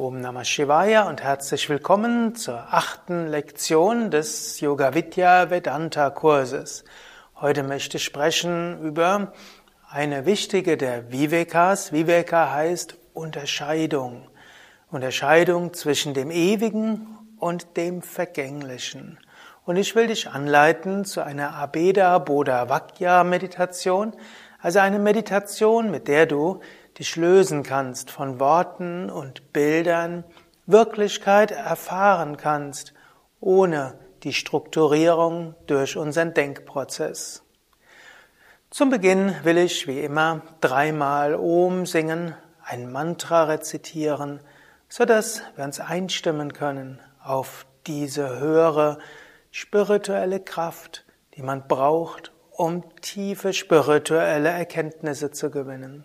Om Namah Shivaya und herzlich willkommen zur achten Lektion des Yoga Vidya Vedanta Kurses. Heute möchte ich sprechen über eine wichtige der Vivekas. Viveka heißt Unterscheidung. Unterscheidung zwischen dem Ewigen und dem Vergänglichen. Und ich will dich anleiten zu einer Abeda Bodha Vakya Meditation, also eine Meditation, mit der du dich lösen kannst von Worten und Bildern, Wirklichkeit erfahren kannst, ohne die Strukturierung durch unseren Denkprozess. Zum Beginn will ich wie immer dreimal Om singen, ein Mantra rezitieren, so dass wir uns einstimmen können auf diese höhere spirituelle Kraft, die man braucht, um tiefe spirituelle Erkenntnisse zu gewinnen.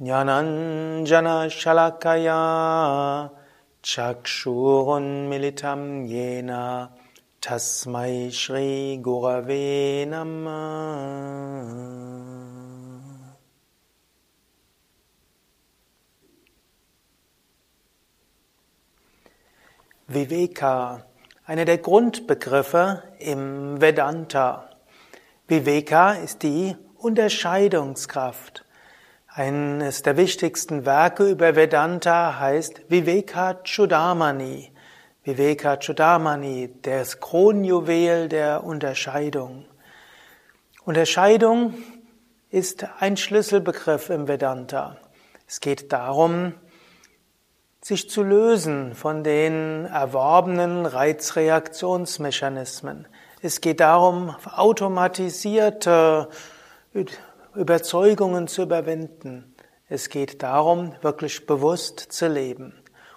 Jnananjana Shalakaya Chakshurun Militam Yena Tasmai Shri Gurave Namah Viveka, einer der Grundbegriffe im Vedanta. Viveka ist die Unterscheidungskraft. Eines der wichtigsten Werke über Vedanta heißt Viveka Chudamani. Viveka Chudamani, das Kronjuwel der Unterscheidung. Unterscheidung ist ein Schlüsselbegriff im Vedanta. Es geht darum, sich zu lösen von den erworbenen Reizreaktionsmechanismen. Es geht darum, automatisierte Überzeugungen zu überwinden. Es geht darum, wirklich bewusst zu leben.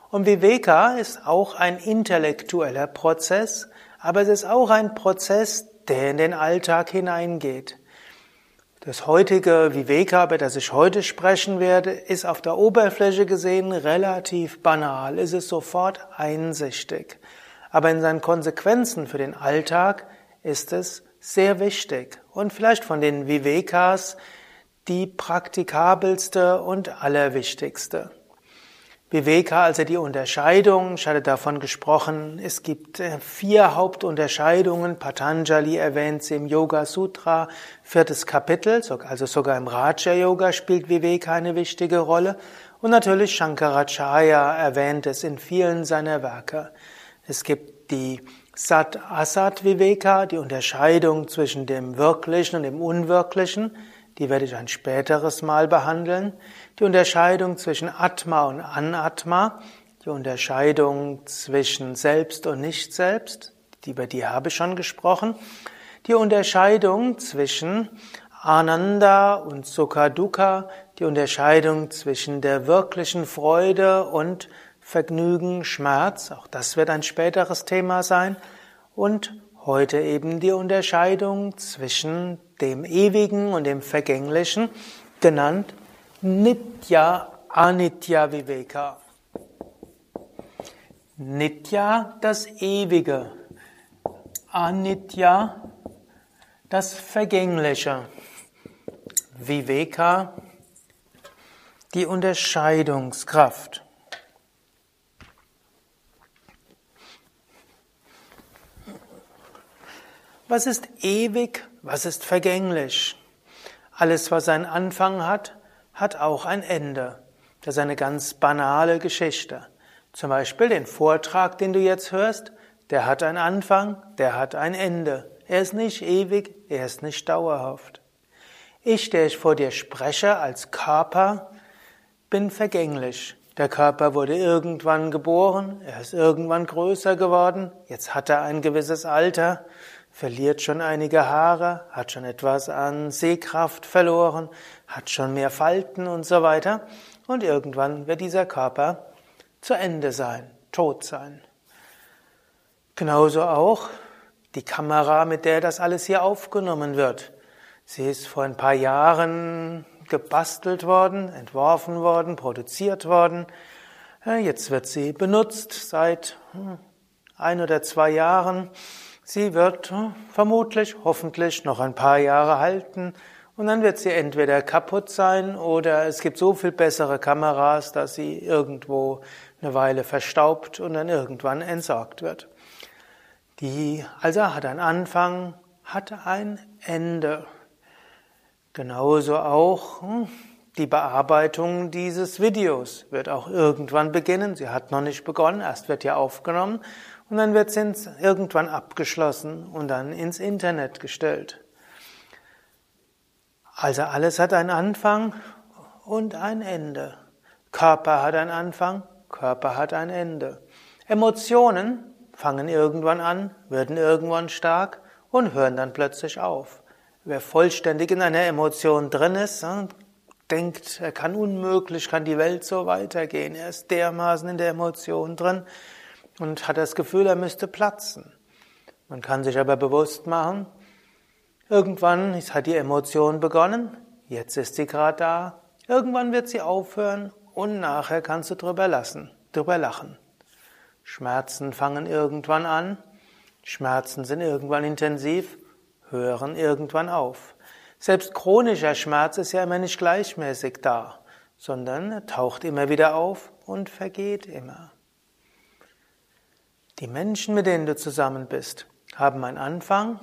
Und Viveka ist auch ein intellektueller Prozess, aber es ist auch ein Prozess, der in den Alltag hineingeht. Das heutige Viveka, über das ich heute sprechen werde, ist auf der Oberfläche gesehen relativ banal. Es ist sofort einsichtig. Aber in seinen Konsequenzen für den Alltag ist es sehr wichtig und vielleicht von den Vivekas die praktikabelste und allerwichtigste. Viveka, also die Unterscheidung, ich hatte davon gesprochen, es gibt äh, vier Hauptunterscheidungen, Patanjali erwähnt sie im Yoga Sutra, viertes Kapitel, also sogar im Raja Yoga spielt Viveka eine wichtige Rolle und natürlich Shankaracharya erwähnt es in vielen seiner Werke. Es gibt die Sat Asat Viveka, die Unterscheidung zwischen dem Wirklichen und dem Unwirklichen, die werde ich ein späteres Mal behandeln. Die Unterscheidung zwischen Atma und Anatma, die Unterscheidung zwischen Selbst und Nicht-Selbst, über die habe ich schon gesprochen. Die Unterscheidung zwischen Ananda und Sukha Dukkha, die Unterscheidung zwischen der wirklichen Freude und Vergnügen, Schmerz, auch das wird ein späteres Thema sein. Und heute eben die Unterscheidung zwischen dem Ewigen und dem Vergänglichen, genannt Nitya Anitya Viveka. Nitya, das Ewige. Anitya, das Vergängliche. Viveka, die Unterscheidungskraft. Was ist ewig, was ist vergänglich? Alles, was einen Anfang hat, hat auch ein Ende. Das ist eine ganz banale Geschichte. Zum Beispiel den Vortrag, den du jetzt hörst, der hat einen Anfang, der hat ein Ende. Er ist nicht ewig, er ist nicht dauerhaft. Ich, der ich vor dir spreche als Körper, bin vergänglich. Der Körper wurde irgendwann geboren, er ist irgendwann größer geworden, jetzt hat er ein gewisses Alter, verliert schon einige Haare, hat schon etwas an Sehkraft verloren, hat schon mehr Falten und so weiter. und irgendwann wird dieser Körper zu Ende sein, tot sein. Genauso auch die Kamera, mit der das alles hier aufgenommen wird. Sie ist vor ein paar Jahren gebastelt worden, entworfen worden, produziert worden. Jetzt wird sie benutzt seit hm, ein oder zwei Jahren. Sie wird vermutlich, hoffentlich noch ein paar Jahre halten und dann wird sie entweder kaputt sein oder es gibt so viel bessere Kameras, dass sie irgendwo eine Weile verstaubt und dann irgendwann entsorgt wird. Die also hat einen Anfang, hat ein Ende. Genauso auch hm, die Bearbeitung dieses Videos wird auch irgendwann beginnen. Sie hat noch nicht begonnen, erst wird ja aufgenommen und dann wird sie irgendwann abgeschlossen und dann ins Internet gestellt. Also alles hat einen Anfang und ein Ende. Körper hat einen Anfang, Körper hat ein Ende. Emotionen fangen irgendwann an, werden irgendwann stark und hören dann plötzlich auf. Wer vollständig in einer Emotion drin ist, denkt, er kann unmöglich, kann die Welt so weitergehen. Er ist dermaßen in der Emotion drin und hat das Gefühl, er müsste platzen. Man kann sich aber bewusst machen, irgendwann hat die Emotion begonnen, jetzt ist sie gerade da, irgendwann wird sie aufhören und nachher kannst du drüber lassen, drüber lachen. Schmerzen fangen irgendwann an, Schmerzen sind irgendwann intensiv hören irgendwann auf. Selbst chronischer Schmerz ist ja immer nicht gleichmäßig da, sondern taucht immer wieder auf und vergeht immer. Die Menschen, mit denen du zusammen bist, haben einen Anfang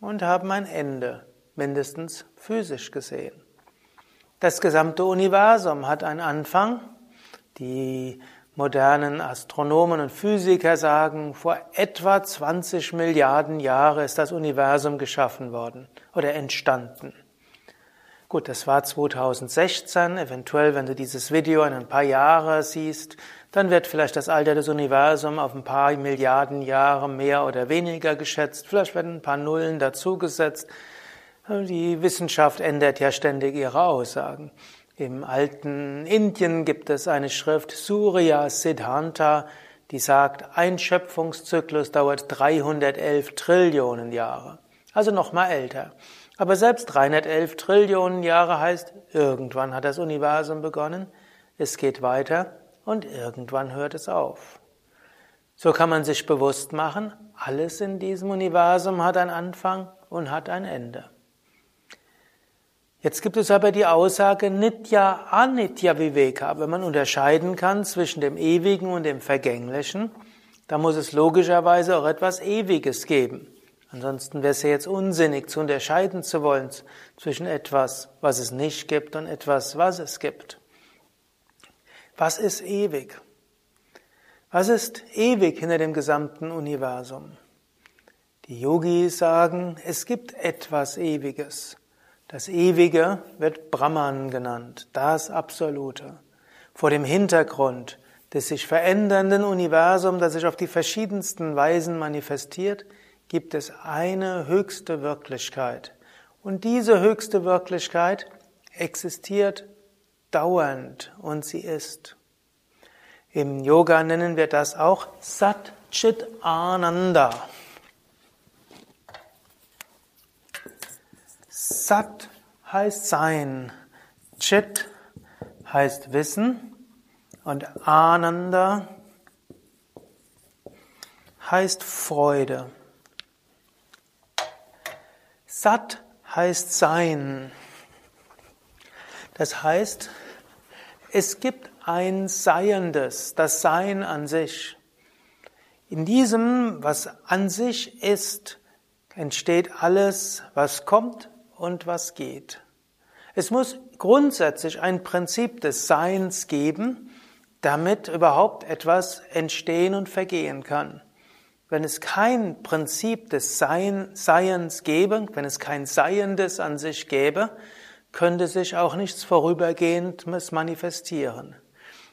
und haben ein Ende, mindestens physisch gesehen. Das gesamte Universum hat einen Anfang. Die modernen Astronomen und Physiker sagen, vor etwa 20 Milliarden Jahre ist das Universum geschaffen worden oder entstanden. Gut, das war 2016. Eventuell, wenn du dieses Video in ein paar Jahre siehst, dann wird vielleicht das Alter des Universums auf ein paar Milliarden Jahre mehr oder weniger geschätzt. Vielleicht werden ein paar Nullen dazugesetzt. Die Wissenschaft ändert ja ständig ihre Aussagen. Im alten Indien gibt es eine Schrift Surya Siddhanta, die sagt, ein Schöpfungszyklus dauert 311 Trillionen Jahre. Also noch mal älter. Aber selbst 311 Trillionen Jahre heißt, irgendwann hat das Universum begonnen, es geht weiter und irgendwann hört es auf. So kann man sich bewusst machen, alles in diesem Universum hat einen Anfang und hat ein Ende. Jetzt gibt es aber die Aussage Nitya Anitya Viveka. Wenn man unterscheiden kann zwischen dem Ewigen und dem Vergänglichen, dann muss es logischerweise auch etwas Ewiges geben. Ansonsten wäre es ja jetzt unsinnig zu unterscheiden zu wollen zwischen etwas, was es nicht gibt und etwas, was es gibt. Was ist ewig? Was ist ewig hinter dem gesamten Universum? Die Yogis sagen, es gibt etwas Ewiges. Das Ewige wird Brahman genannt, das Absolute. Vor dem Hintergrund des sich verändernden Universums, das sich auf die verschiedensten Weisen manifestiert, gibt es eine höchste Wirklichkeit. Und diese höchste Wirklichkeit existiert dauernd und sie ist. Im Yoga nennen wir das auch Sat Chit Ananda. Sat heißt Sein, Chit heißt Wissen und Ananda heißt Freude. Sat heißt Sein. Das heißt, es gibt ein Seiendes, das Sein an sich. In diesem, was an sich ist, entsteht alles, was kommt und was geht. Es muss grundsätzlich ein Prinzip des Seins geben, damit überhaupt etwas entstehen und vergehen kann. Wenn es kein Prinzip des Sein, Seiens gäbe, wenn es kein Seiendes an sich gäbe, könnte sich auch nichts Vorübergehendes manifestieren.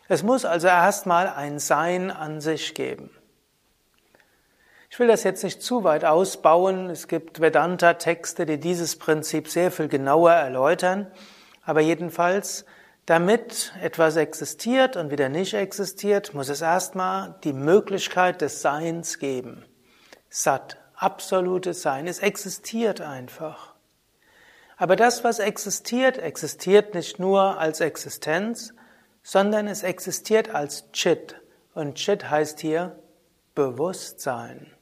Es muss also erstmal ein Sein an sich geben. Ich will das jetzt nicht zu weit ausbauen. Es gibt Vedanta-Texte, die dieses Prinzip sehr viel genauer erläutern. Aber jedenfalls, damit etwas existiert und wieder nicht existiert, muss es erstmal die Möglichkeit des Seins geben. Sat, absolutes Sein, es existiert einfach. Aber das, was existiert, existiert nicht nur als Existenz, sondern es existiert als Chit. Und Chit heißt hier Bewusstsein.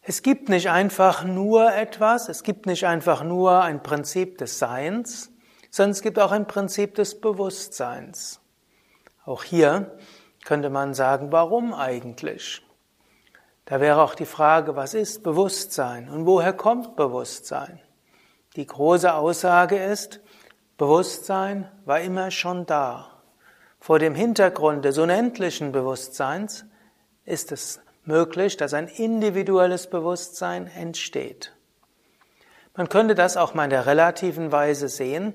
Es gibt nicht einfach nur etwas, es gibt nicht einfach nur ein Prinzip des Seins, sondern es gibt auch ein Prinzip des Bewusstseins. Auch hier könnte man sagen, warum eigentlich? Da wäre auch die Frage, was ist Bewusstsein und woher kommt Bewusstsein? Die große Aussage ist, Bewusstsein war immer schon da. Vor dem Hintergrund des unendlichen Bewusstseins ist es möglich, dass ein individuelles Bewusstsein entsteht. Man könnte das auch mal in der relativen Weise sehen,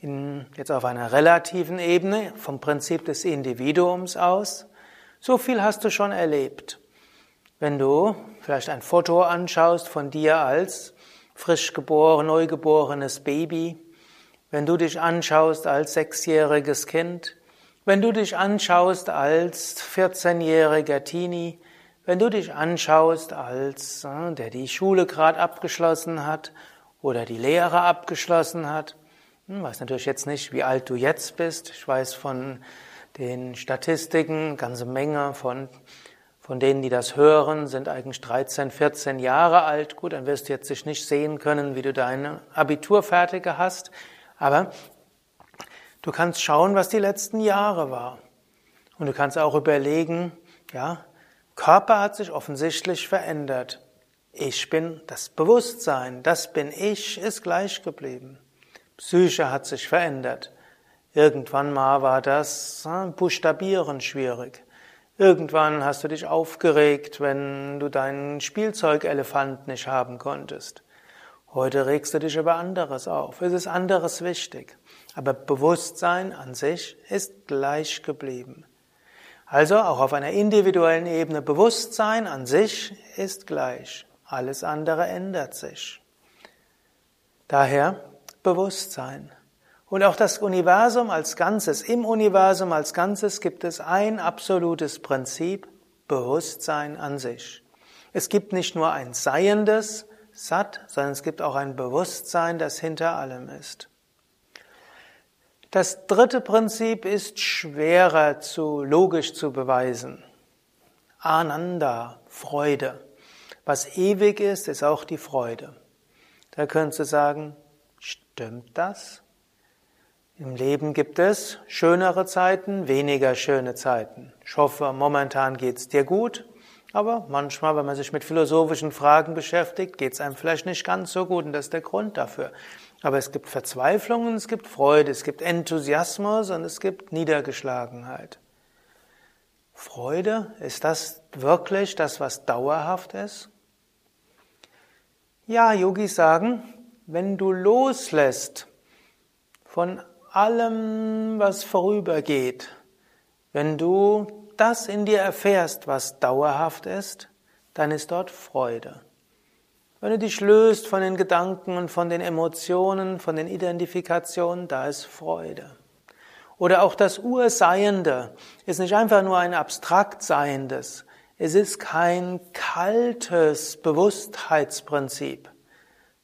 in, jetzt auf einer relativen Ebene, vom Prinzip des Individuums aus. So viel hast du schon erlebt. Wenn du vielleicht ein Foto anschaust von dir als frisch geboren, neugeborenes Baby, wenn du dich anschaust als sechsjähriges Kind, wenn du dich anschaust als 14-jähriger Teenie, wenn du dich anschaust als äh, der die Schule gerade abgeschlossen hat oder die Lehre abgeschlossen hat, hm, weiß natürlich jetzt nicht, wie alt du jetzt bist. Ich weiß von den Statistiken, ganze Menge von, von denen, die das hören, sind eigentlich 13, 14 Jahre alt. Gut, dann wirst du jetzt sich nicht sehen können, wie du deine Abitur fertige hast. Aber du kannst schauen, was die letzten Jahre war. Und du kannst auch überlegen, ja, Körper hat sich offensichtlich verändert. Ich bin das Bewusstsein, das bin ich, ist gleich geblieben. Psyche hat sich verändert. Irgendwann mal war das hm, Buchstabieren schwierig. Irgendwann hast du dich aufgeregt, wenn du deinen Spielzeugelefant nicht haben konntest. Heute regst du dich über anderes auf. Es ist anderes wichtig. Aber Bewusstsein an sich ist gleich geblieben. Also auch auf einer individuellen Ebene Bewusstsein an sich ist gleich. Alles andere ändert sich. Daher Bewusstsein. Und auch das Universum als Ganzes, im Universum als Ganzes gibt es ein absolutes Prinzip, Bewusstsein an sich. Es gibt nicht nur ein Seiendes, Sat, sondern es gibt auch ein Bewusstsein, das hinter allem ist. Das dritte Prinzip ist schwerer zu logisch zu beweisen. Ananda, Freude. Was ewig ist, ist auch die Freude. Da könntest du sagen, Stimmt das? Im Leben gibt es schönere Zeiten, weniger schöne Zeiten. Ich hoffe, momentan geht's dir gut, aber manchmal, wenn man sich mit philosophischen Fragen beschäftigt, geht's einem vielleicht nicht ganz so gut und das ist der Grund dafür. Aber es gibt Verzweiflung und es gibt Freude, es gibt Enthusiasmus und es gibt Niedergeschlagenheit. Freude, ist das wirklich das, was dauerhaft ist? Ja, Yogis sagen, wenn du loslässt von allem, was vorübergeht, wenn du das in dir erfährst, was dauerhaft ist, dann ist dort Freude. Wenn du dich löst von den Gedanken und von den Emotionen, von den Identifikationen, da ist Freude. Oder auch das Urseiende ist nicht einfach nur ein abstrakt Seiendes. Es ist kein kaltes Bewusstheitsprinzip,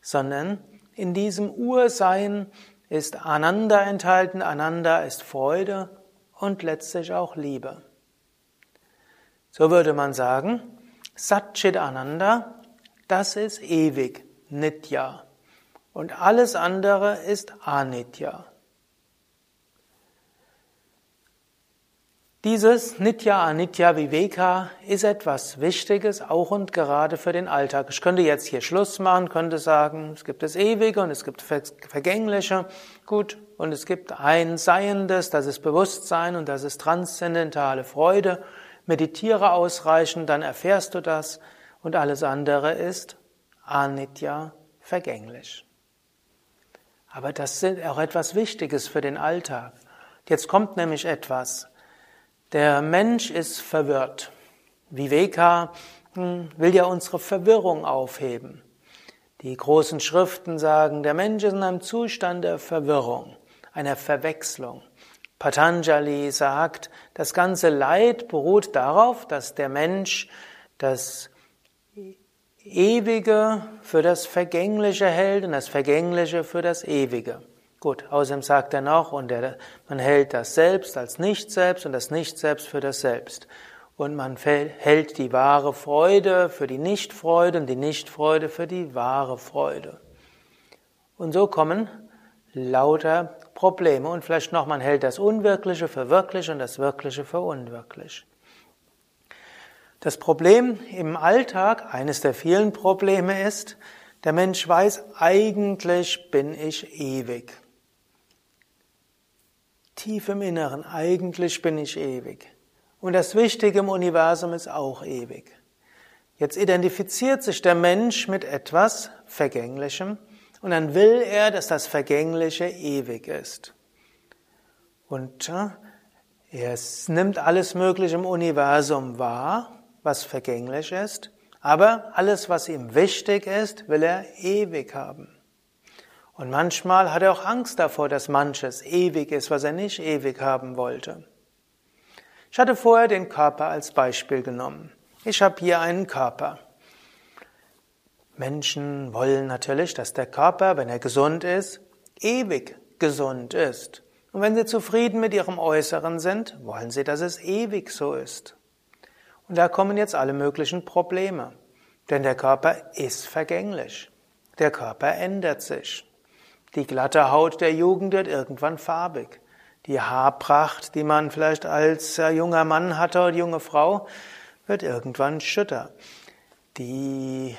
sondern in diesem Ursein ist Ananda enthalten, Ananda ist Freude und letztlich auch Liebe. So würde man sagen, Satchit Ananda, das ist ewig, Nitya. Und alles andere ist Anitya. Dieses Nitya Anitya Viveka ist etwas Wichtiges, auch und gerade für den Alltag. Ich könnte jetzt hier Schluss machen, könnte sagen, es gibt das Ewige und es gibt Vergängliche. Gut, und es gibt ein Seiendes, das ist Bewusstsein und das ist transzendentale Freude. Meditiere ausreichend, dann erfährst du das und alles andere ist Anitya, vergänglich. Aber das ist auch etwas Wichtiges für den Alltag. Jetzt kommt nämlich etwas. Der Mensch ist verwirrt. Viveka hm, will ja unsere Verwirrung aufheben. Die großen Schriften sagen, der Mensch ist in einem Zustand der Verwirrung. einer Verwechslung. Patanjali sagt, das ganze Leid beruht darauf, dass der Mensch das Ewige für das Vergängliche hält und das Vergängliche für das Ewige. Gut, außerdem sagt er noch, und der, man hält das Selbst als Nicht-Selbst und das Nicht-Selbst für das Selbst. Und man hält die wahre Freude für die Nichtfreude und die Nichtfreude für die wahre Freude. Und so kommen lauter Probleme. Und vielleicht noch, man hält das Unwirkliche für wirklich und das Wirkliche für unwirklich. Das Problem im Alltag, eines der vielen Probleme ist, der Mensch weiß, eigentlich bin ich ewig. Tief im Inneren, eigentlich bin ich ewig. Und das Wichtige im Universum ist auch ewig. Jetzt identifiziert sich der Mensch mit etwas Vergänglichem und dann will er, dass das Vergängliche ewig ist. Und er nimmt alles Mögliche im Universum wahr, was vergänglich ist, aber alles, was ihm wichtig ist, will er ewig haben. Und manchmal hat er auch Angst davor, dass manches ewig ist, was er nicht ewig haben wollte. Ich hatte vorher den Körper als Beispiel genommen. Ich habe hier einen Körper. Menschen wollen natürlich, dass der Körper, wenn er gesund ist, ewig gesund ist. Und wenn sie zufrieden mit ihrem Äußeren sind, wollen sie, dass es ewig so ist. Und da kommen jetzt alle möglichen Probleme. Denn der Körper ist vergänglich. Der Körper ändert sich. Die glatte Haut der Jugend wird irgendwann farbig. Die Haarpracht, die man vielleicht als junger Mann hatte oder junge Frau, wird irgendwann schütter. Die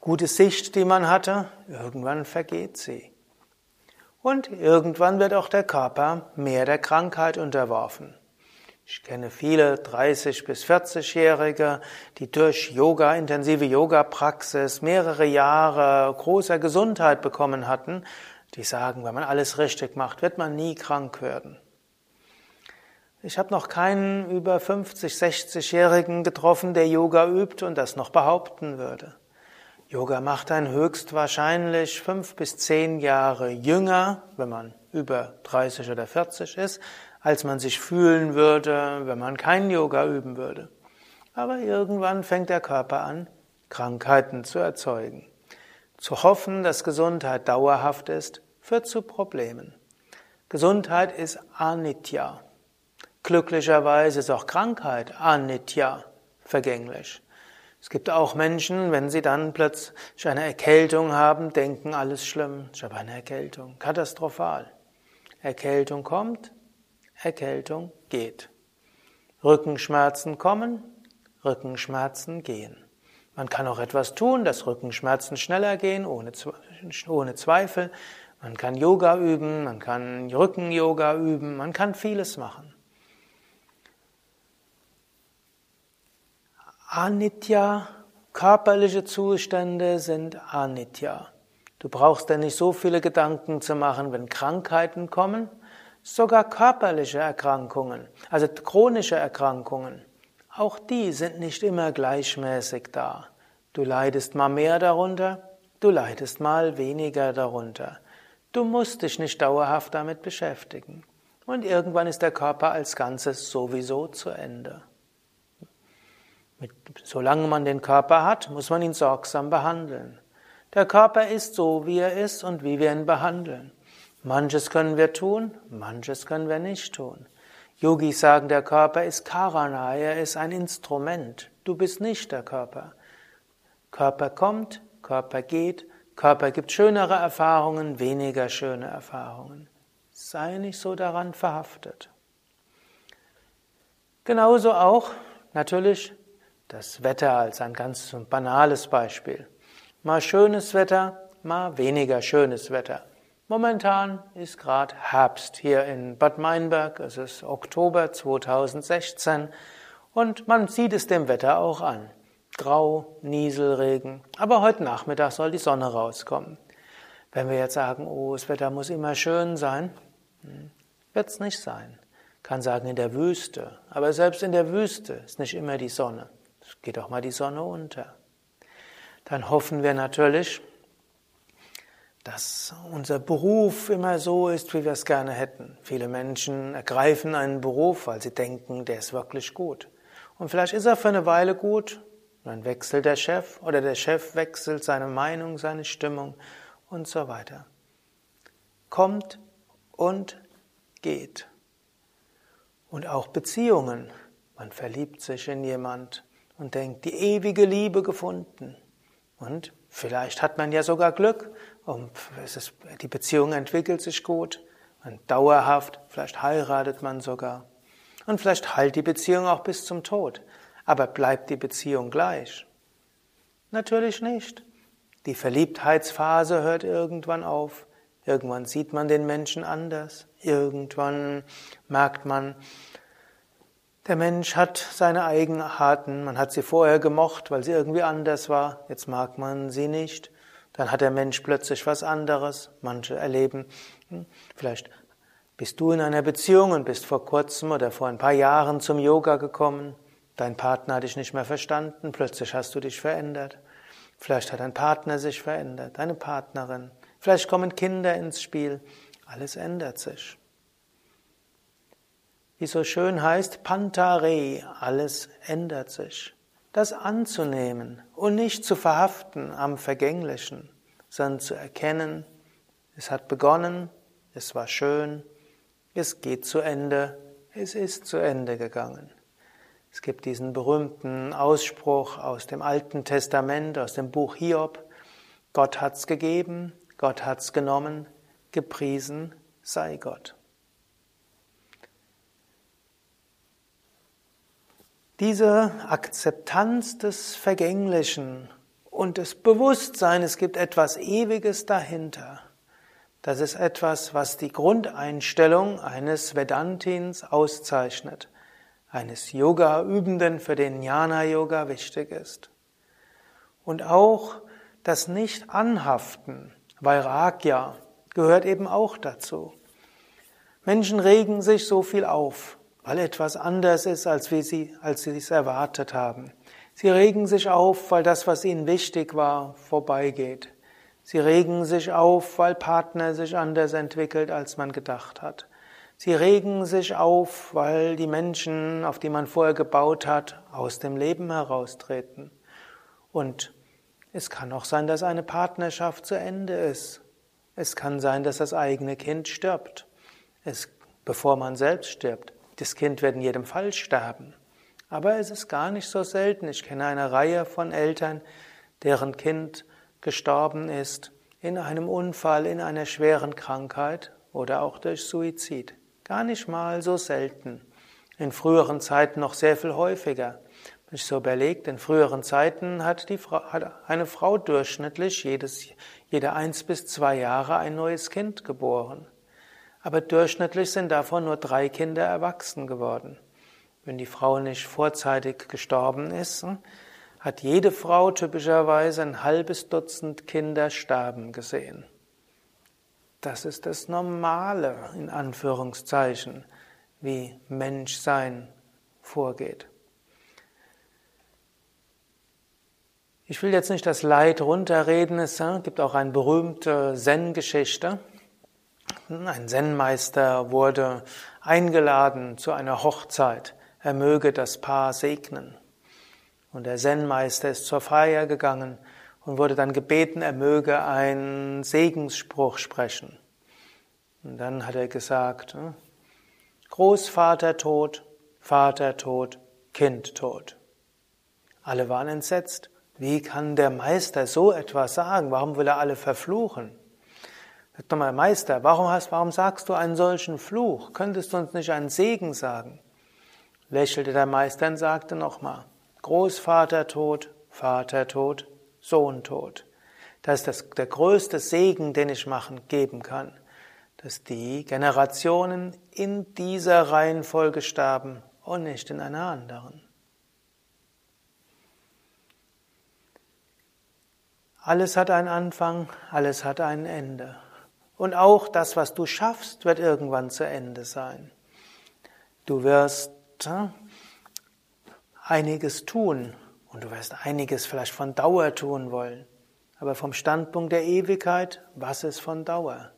gute Sicht, die man hatte, irgendwann vergeht sie. Und irgendwann wird auch der Körper mehr der Krankheit unterworfen. Ich kenne viele 30 bis 40-Jährige, die durch Yoga, intensive Yoga-Praxis mehrere Jahre großer Gesundheit bekommen hatten, die sagen, wenn man alles richtig macht, wird man nie krank werden. Ich habe noch keinen über 50, 60-Jährigen getroffen, der Yoga übt und das noch behaupten würde. Yoga macht einen höchstwahrscheinlich fünf bis zehn Jahre jünger, wenn man über 30 oder 40 ist, als man sich fühlen würde, wenn man kein Yoga üben würde. Aber irgendwann fängt der Körper an, Krankheiten zu erzeugen. Zu hoffen, dass Gesundheit dauerhaft ist, führt zu Problemen. Gesundheit ist anitya. Glücklicherweise ist auch Krankheit anitya, vergänglich. Es gibt auch Menschen, wenn sie dann plötzlich eine Erkältung haben, denken, alles schlimm, ich habe eine Erkältung, katastrophal. Erkältung kommt, Erkältung geht. Rückenschmerzen kommen, Rückenschmerzen gehen. Man kann auch etwas tun, dass Rückenschmerzen schneller gehen, ohne, ohne Zweifel. Man kann Yoga üben, man kann Rücken-Yoga üben, man kann vieles machen. Anitya, körperliche Zustände sind Anitya. Du brauchst dir nicht so viele Gedanken zu machen, wenn Krankheiten kommen, sogar körperliche Erkrankungen, also chronische Erkrankungen. Auch die sind nicht immer gleichmäßig da. Du leidest mal mehr darunter, du leidest mal weniger darunter. Du musst dich nicht dauerhaft damit beschäftigen. Und irgendwann ist der Körper als Ganzes sowieso zu Ende. Mit, solange man den Körper hat, muss man ihn sorgsam behandeln. Der Körper ist so, wie er ist und wie wir ihn behandeln. Manches können wir tun, manches können wir nicht tun. Yogis sagen, der Körper ist Karana, er ist ein Instrument. Du bist nicht der Körper. Körper kommt, Körper geht, Körper gibt schönere Erfahrungen, weniger schöne Erfahrungen. Sei nicht so daran verhaftet. Genauso auch natürlich das Wetter als ein ganz banales Beispiel. Mal schönes Wetter, mal weniger schönes Wetter. Momentan ist gerade Herbst hier in Bad Meinberg. Es ist Oktober 2016 und man sieht es dem Wetter auch an. Grau, Nieselregen. Aber heute Nachmittag soll die Sonne rauskommen. Wenn wir jetzt sagen, oh, das Wetter muss immer schön sein, hm, wird es nicht sein. Kann sagen in der Wüste. Aber selbst in der Wüste ist nicht immer die Sonne. Es geht auch mal die Sonne unter. Dann hoffen wir natürlich, dass unser Beruf immer so ist, wie wir es gerne hätten. Viele Menschen ergreifen einen Beruf, weil sie denken, der ist wirklich gut. Und vielleicht ist er für eine Weile gut, dann wechselt der Chef oder der Chef wechselt seine Meinung, seine Stimmung und so weiter. Kommt und geht. Und auch Beziehungen. Man verliebt sich in jemand und denkt, die ewige Liebe gefunden. Und vielleicht hat man ja sogar Glück und ist, die Beziehung entwickelt sich gut und dauerhaft, vielleicht heiratet man sogar. Und vielleicht heilt die Beziehung auch bis zum Tod. Aber bleibt die Beziehung gleich? Natürlich nicht. Die Verliebtheitsphase hört irgendwann auf. Irgendwann sieht man den Menschen anders. Irgendwann merkt man, der Mensch hat seine Eigenarten. Man hat sie vorher gemocht, weil sie irgendwie anders war. Jetzt mag man sie nicht. Dann hat der Mensch plötzlich was anderes. Manche erleben, hm, vielleicht bist du in einer Beziehung und bist vor kurzem oder vor ein paar Jahren zum Yoga gekommen. Dein Partner hat dich nicht mehr verstanden. Plötzlich hast du dich verändert. Vielleicht hat dein Partner sich verändert, deine Partnerin. Vielleicht kommen Kinder ins Spiel. Alles ändert sich. Wie so schön heißt, Pantare, alles ändert sich das anzunehmen und nicht zu verhaften am Vergänglichen, sondern zu erkennen, es hat begonnen, es war schön, es geht zu Ende, es ist zu Ende gegangen. Es gibt diesen berühmten Ausspruch aus dem Alten Testament, aus dem Buch Hiob, Gott hat's gegeben, Gott hat's genommen, gepriesen sei Gott. Diese Akzeptanz des Vergänglichen und des Bewusstseins, es gibt etwas Ewiges dahinter, das ist etwas, was die Grundeinstellung eines Vedantins auszeichnet, eines Yoga-Übenden, für den Jnana-Yoga wichtig ist. Und auch das Nicht-Anhaften, Vairagya, gehört eben auch dazu. Menschen regen sich so viel auf weil etwas anders ist, als, wie sie, als sie es erwartet haben. Sie regen sich auf, weil das, was ihnen wichtig war, vorbeigeht. Sie regen sich auf, weil Partner sich anders entwickelt, als man gedacht hat. Sie regen sich auf, weil die Menschen, auf die man vorher gebaut hat, aus dem Leben heraustreten. Und es kann auch sein, dass eine Partnerschaft zu Ende ist. Es kann sein, dass das eigene Kind stirbt, es, bevor man selbst stirbt. Das Kind wird in jedem Fall sterben. Aber es ist gar nicht so selten. Ich kenne eine Reihe von Eltern, deren Kind gestorben ist in einem Unfall, in einer schweren Krankheit oder auch durch Suizid. Gar nicht mal so selten. In früheren Zeiten noch sehr viel häufiger. Wenn ich so überlegt, in früheren Zeiten hat, die Frau, hat eine Frau durchschnittlich jedes, jede eins bis zwei Jahre ein neues Kind geboren aber durchschnittlich sind davon nur drei Kinder erwachsen geworden. Wenn die Frau nicht vorzeitig gestorben ist, hat jede Frau typischerweise ein halbes Dutzend Kinder sterben gesehen. Das ist das Normale, in Anführungszeichen, wie Menschsein vorgeht. Ich will jetzt nicht das Leid runterreden, es hm, gibt auch eine berühmte Zen-Geschichte. Ein Zen-Meister wurde eingeladen zu einer Hochzeit. Er möge das Paar segnen. Und der Zen-Meister ist zur Feier gegangen und wurde dann gebeten, er möge einen Segensspruch sprechen. Und dann hat er gesagt, hm, Großvater tot, Vater tot, Kind tot. Alle waren entsetzt. Wie kann der Meister so etwas sagen? Warum will er alle verfluchen? Sag doch mal, Meister, warum, hast, warum sagst du einen solchen Fluch? Könntest du uns nicht einen Segen sagen? Lächelte der Meister und sagte nochmal, Großvater tot, Vater tot, Sohn tot. Das ist das, der größte Segen, den ich machen, geben kann, dass die Generationen in dieser Reihenfolge sterben und nicht in einer anderen. Alles hat einen Anfang, alles hat ein Ende. Und auch das, was du schaffst, wird irgendwann zu Ende sein. Du wirst äh, einiges tun und du wirst einiges vielleicht von Dauer tun wollen. Aber vom Standpunkt der Ewigkeit, was ist von Dauer?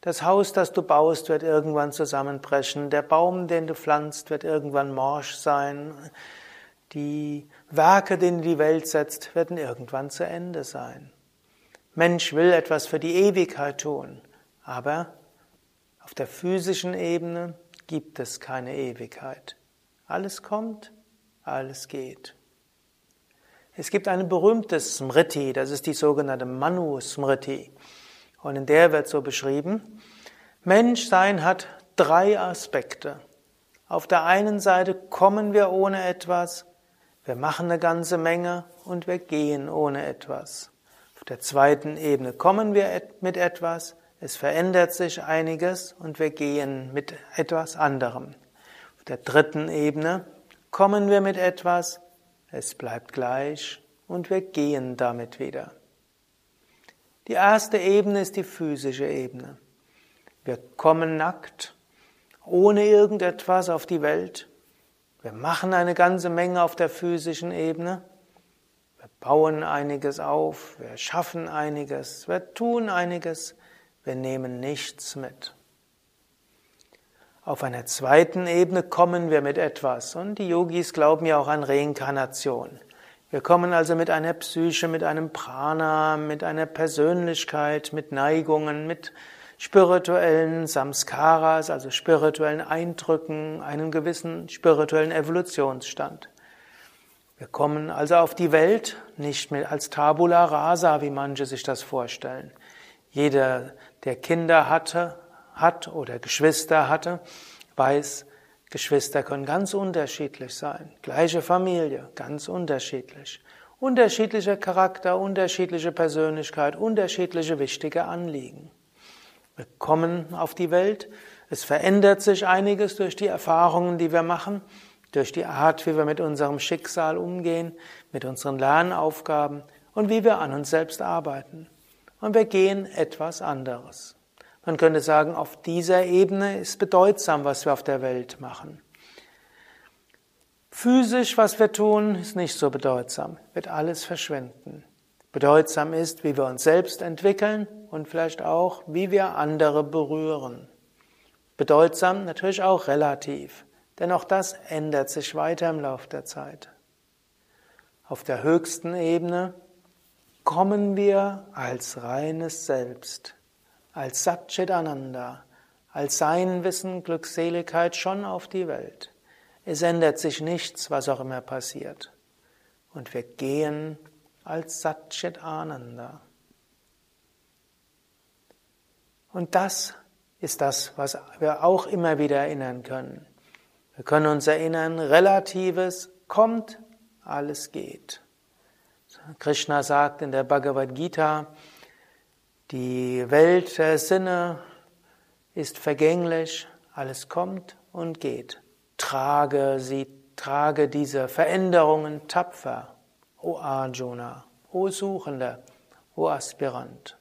Das Haus, das du baust, wird irgendwann zusammenbrechen. Der Baum, den du pflanzt, wird irgendwann morsch sein. Die Werke, die in die Welt setzt, werden irgendwann zu Ende sein. Mensch will etwas für die Ewigkeit tun, aber auf der physischen Ebene gibt es keine Ewigkeit. Alles kommt, alles geht. Es gibt eine berühmte Smriti, das ist die sogenannte Manu Smriti. Und in der wird so beschrieben, Menschsein hat drei Aspekte. Auf der einen Seite kommen wir ohne etwas, wir machen eine ganze Menge und wir gehen ohne etwas. Auf der zweiten Ebene kommen wir mit etwas, es verändert sich einiges und wir gehen mit etwas anderem. Auf der dritten Ebene kommen wir mit etwas, es bleibt gleich und wir gehen damit wieder. Die erste Ebene ist die physische Ebene. Wir kommen nackt, ohne irgendetwas auf die Welt. Wir machen eine ganze Menge auf der physischen Ebene. Wir bauen einiges auf, wir schaffen einiges, wir tun einiges, wir nehmen nichts mit. Auf einer zweiten Ebene kommen wir mit etwas und die Yogis glauben ja auch an Reinkarnation. Wir kommen also mit einer Psyche, mit einem Prana, mit einer Persönlichkeit, mit Neigungen, mit spirituellen Samskaras, also spirituellen Eindrücken, einem gewissen spirituellen Evolutionsstand. Wir kommen also auf die Welt nicht mehr als Tabula rasa, wie manche sich das vorstellen. Jeder, der Kinder hatte, hat oder Geschwister hatte, weiß, Geschwister können ganz unterschiedlich sein. Gleiche Familie, ganz unterschiedlich. Unterschiedlicher Charakter, unterschiedliche Persönlichkeit, unterschiedliche wichtige Anliegen. Wir kommen auf die Welt. Es verändert sich einiges durch die Erfahrungen, die wir machen, durch die Art, wie wir mit unserem Schicksal umgehen, mit unseren Lernaufgaben und wie wir an uns selbst arbeiten. Und wir gehen etwas anderes. Man könnte sagen, auf dieser Ebene ist bedeutsam, was wir auf der Welt machen. Physisch, was wir tun, ist nicht so bedeutsam, wird alles verschwinden. Bedeutsam ist, wie wir uns selbst entwickeln und vielleicht auch, wie wir andere berühren. Bedeutsam natürlich auch relativ, denn auch das ändert sich weiter im Laufe der Zeit. Auf der höchsten Ebene kommen wir als reines Selbst als Satchitananda, als Sein, Wissen, Glückseligkeit schon auf die Welt. Es ändert sich nichts, was auch immer passiert. Und wir gehen als Satchitananda. Und das ist das, was wir auch immer wieder erinnern können. Wir können uns erinnern, Relatives kommt, alles geht. Krishna sagt in der Bhagavad Gita, die Welt der Sinne ist vergänglich, alles kommt und geht. Trage sie, trage diese Veränderungen tapfer, o Arjuna, o Suchender, o Aspirant.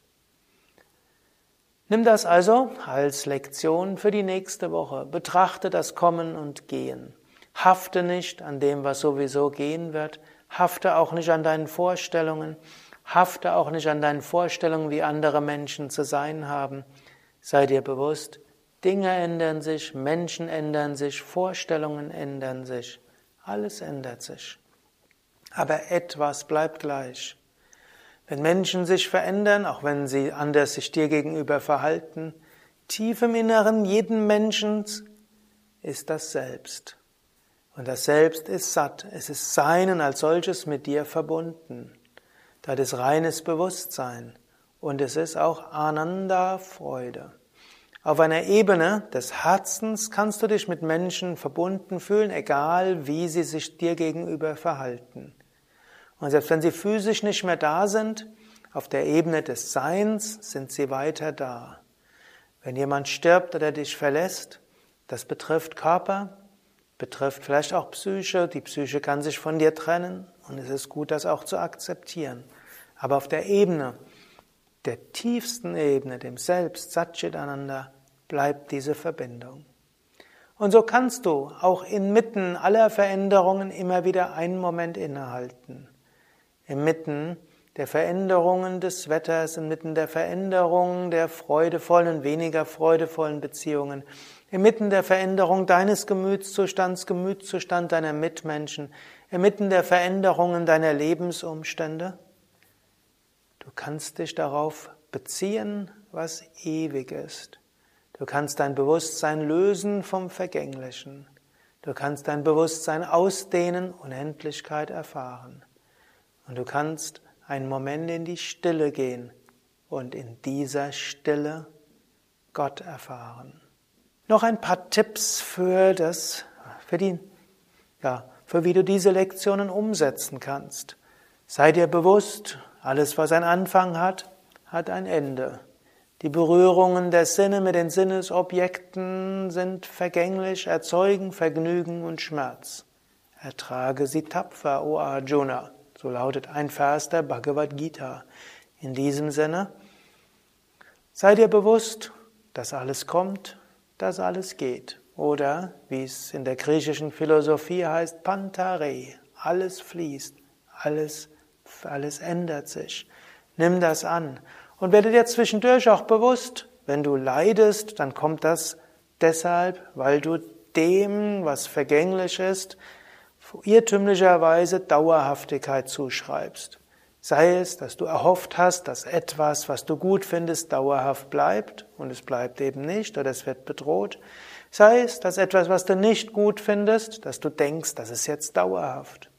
Nimm das also als Lektion für die nächste Woche. Betrachte das Kommen und Gehen. Hafte nicht an dem, was sowieso gehen wird. Hafte auch nicht an deinen Vorstellungen. Hafte auch nicht an deinen Vorstellungen, wie andere Menschen zu sein haben. Sei dir bewusst, Dinge ändern sich, Menschen ändern sich, Vorstellungen ändern sich. Alles ändert sich. Aber etwas bleibt gleich. Wenn Menschen sich verändern, auch wenn sie anders sich dir gegenüber verhalten, tief im Inneren jeden Menschen ist das Selbst. Und das Selbst ist satt. Es ist Sein und als solches mit dir verbunden. Das ist reines Bewusstsein und es ist auch Ananda Freude. Auf einer Ebene des Herzens kannst du dich mit Menschen verbunden fühlen, egal wie sie sich dir gegenüber verhalten. Und selbst wenn sie physisch nicht mehr da sind, auf der Ebene des Seins sind sie weiter da. Wenn jemand stirbt oder dich verlässt, das betrifft Körper, betrifft vielleicht auch Psyche, die Psyche kann sich von dir trennen und es ist gut, das auch zu akzeptieren. Aber auf der Ebene, der tiefsten Ebene, dem Selbst, Satchitananda, bleibt diese Verbindung. Und so kannst du auch inmitten aller Veränderungen immer wieder einen Moment innehalten. Inmitten der Veränderungen des Wetters, inmitten der Veränderungen der freudevollen weniger freudevollen Beziehungen, inmitten der Veränderung deines Gemütszustands, Gemütszustand deiner Mitmenschen, inmitten der Veränderungen deiner Lebensumstände. Du kannst dich darauf beziehen, was ewig ist. Du kannst dein Bewusstsein lösen vom Vergänglichen. Du kannst dein Bewusstsein ausdehnen, Unendlichkeit erfahren. Und du kannst einen Moment in die Stille gehen und in dieser Stille Gott erfahren. Noch ein paar Tipps für das, für die, ja, für wie du diese Lektionen umsetzen kannst. Sei dir bewusst, alles, was einen Anfang hat, hat ein Ende. Die Berührungen der Sinne mit den Sinnesobjekten sind vergänglich, erzeugen Vergnügen und Schmerz. Ertrage sie tapfer, o Arjuna. So lautet ein Vers der Bhagavad Gita. In diesem Sinne, sei dir bewusst, dass alles kommt, dass alles geht. Oder, wie es in der griechischen Philosophie heißt, Pantare. Alles fließt, alles, alles ändert sich. Nimm das an und werde dir zwischendurch auch bewusst, wenn du leidest, dann kommt das deshalb, weil du dem, was vergänglich ist, irrtümlicherweise Dauerhaftigkeit zuschreibst. Sei es, dass du erhofft hast, dass etwas, was du gut findest, dauerhaft bleibt und es bleibt eben nicht oder es wird bedroht. Sei es, dass etwas, was du nicht gut findest, dass du denkst, das ist jetzt dauerhaft.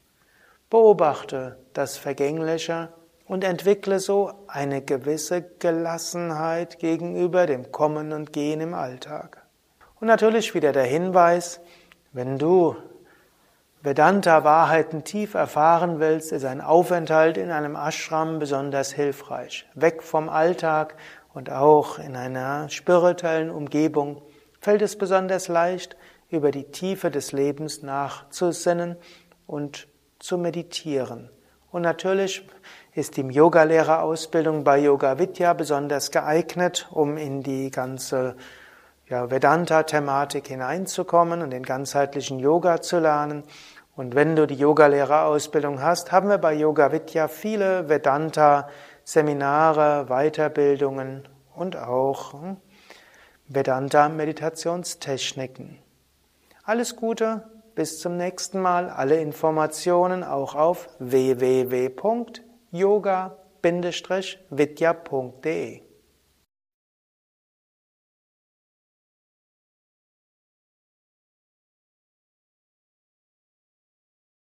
Beobachte das Vergängliche und entwickle so eine gewisse Gelassenheit gegenüber dem Kommen und Gehen im Alltag. Und natürlich wieder der Hinweis, wenn du Vedanta-Wahrheiten tief erfahren willst, ist ein Aufenthalt in einem Ashram besonders hilfreich. Weg vom Alltag und auch in einer spirituellen Umgebung fällt es besonders leicht, über die Tiefe des Lebens nachzusinnen und zu meditieren. Und natürlich ist die Yogalehrerausbildung bei Yoga Vidya besonders geeignet, um in die ganze ja, Vedanta-Thematik hineinzukommen und den ganzheitlichen Yoga zu lernen. Und wenn du die Yogalehrerausbildung hast, haben wir bei Yoga Vidya viele Vedanta-Seminare, Weiterbildungen und auch hm, Vedanta-Meditationstechniken. Alles Gute! Bis zum nächsten Mal. Alle Informationen auch auf www.yoga-vidya.de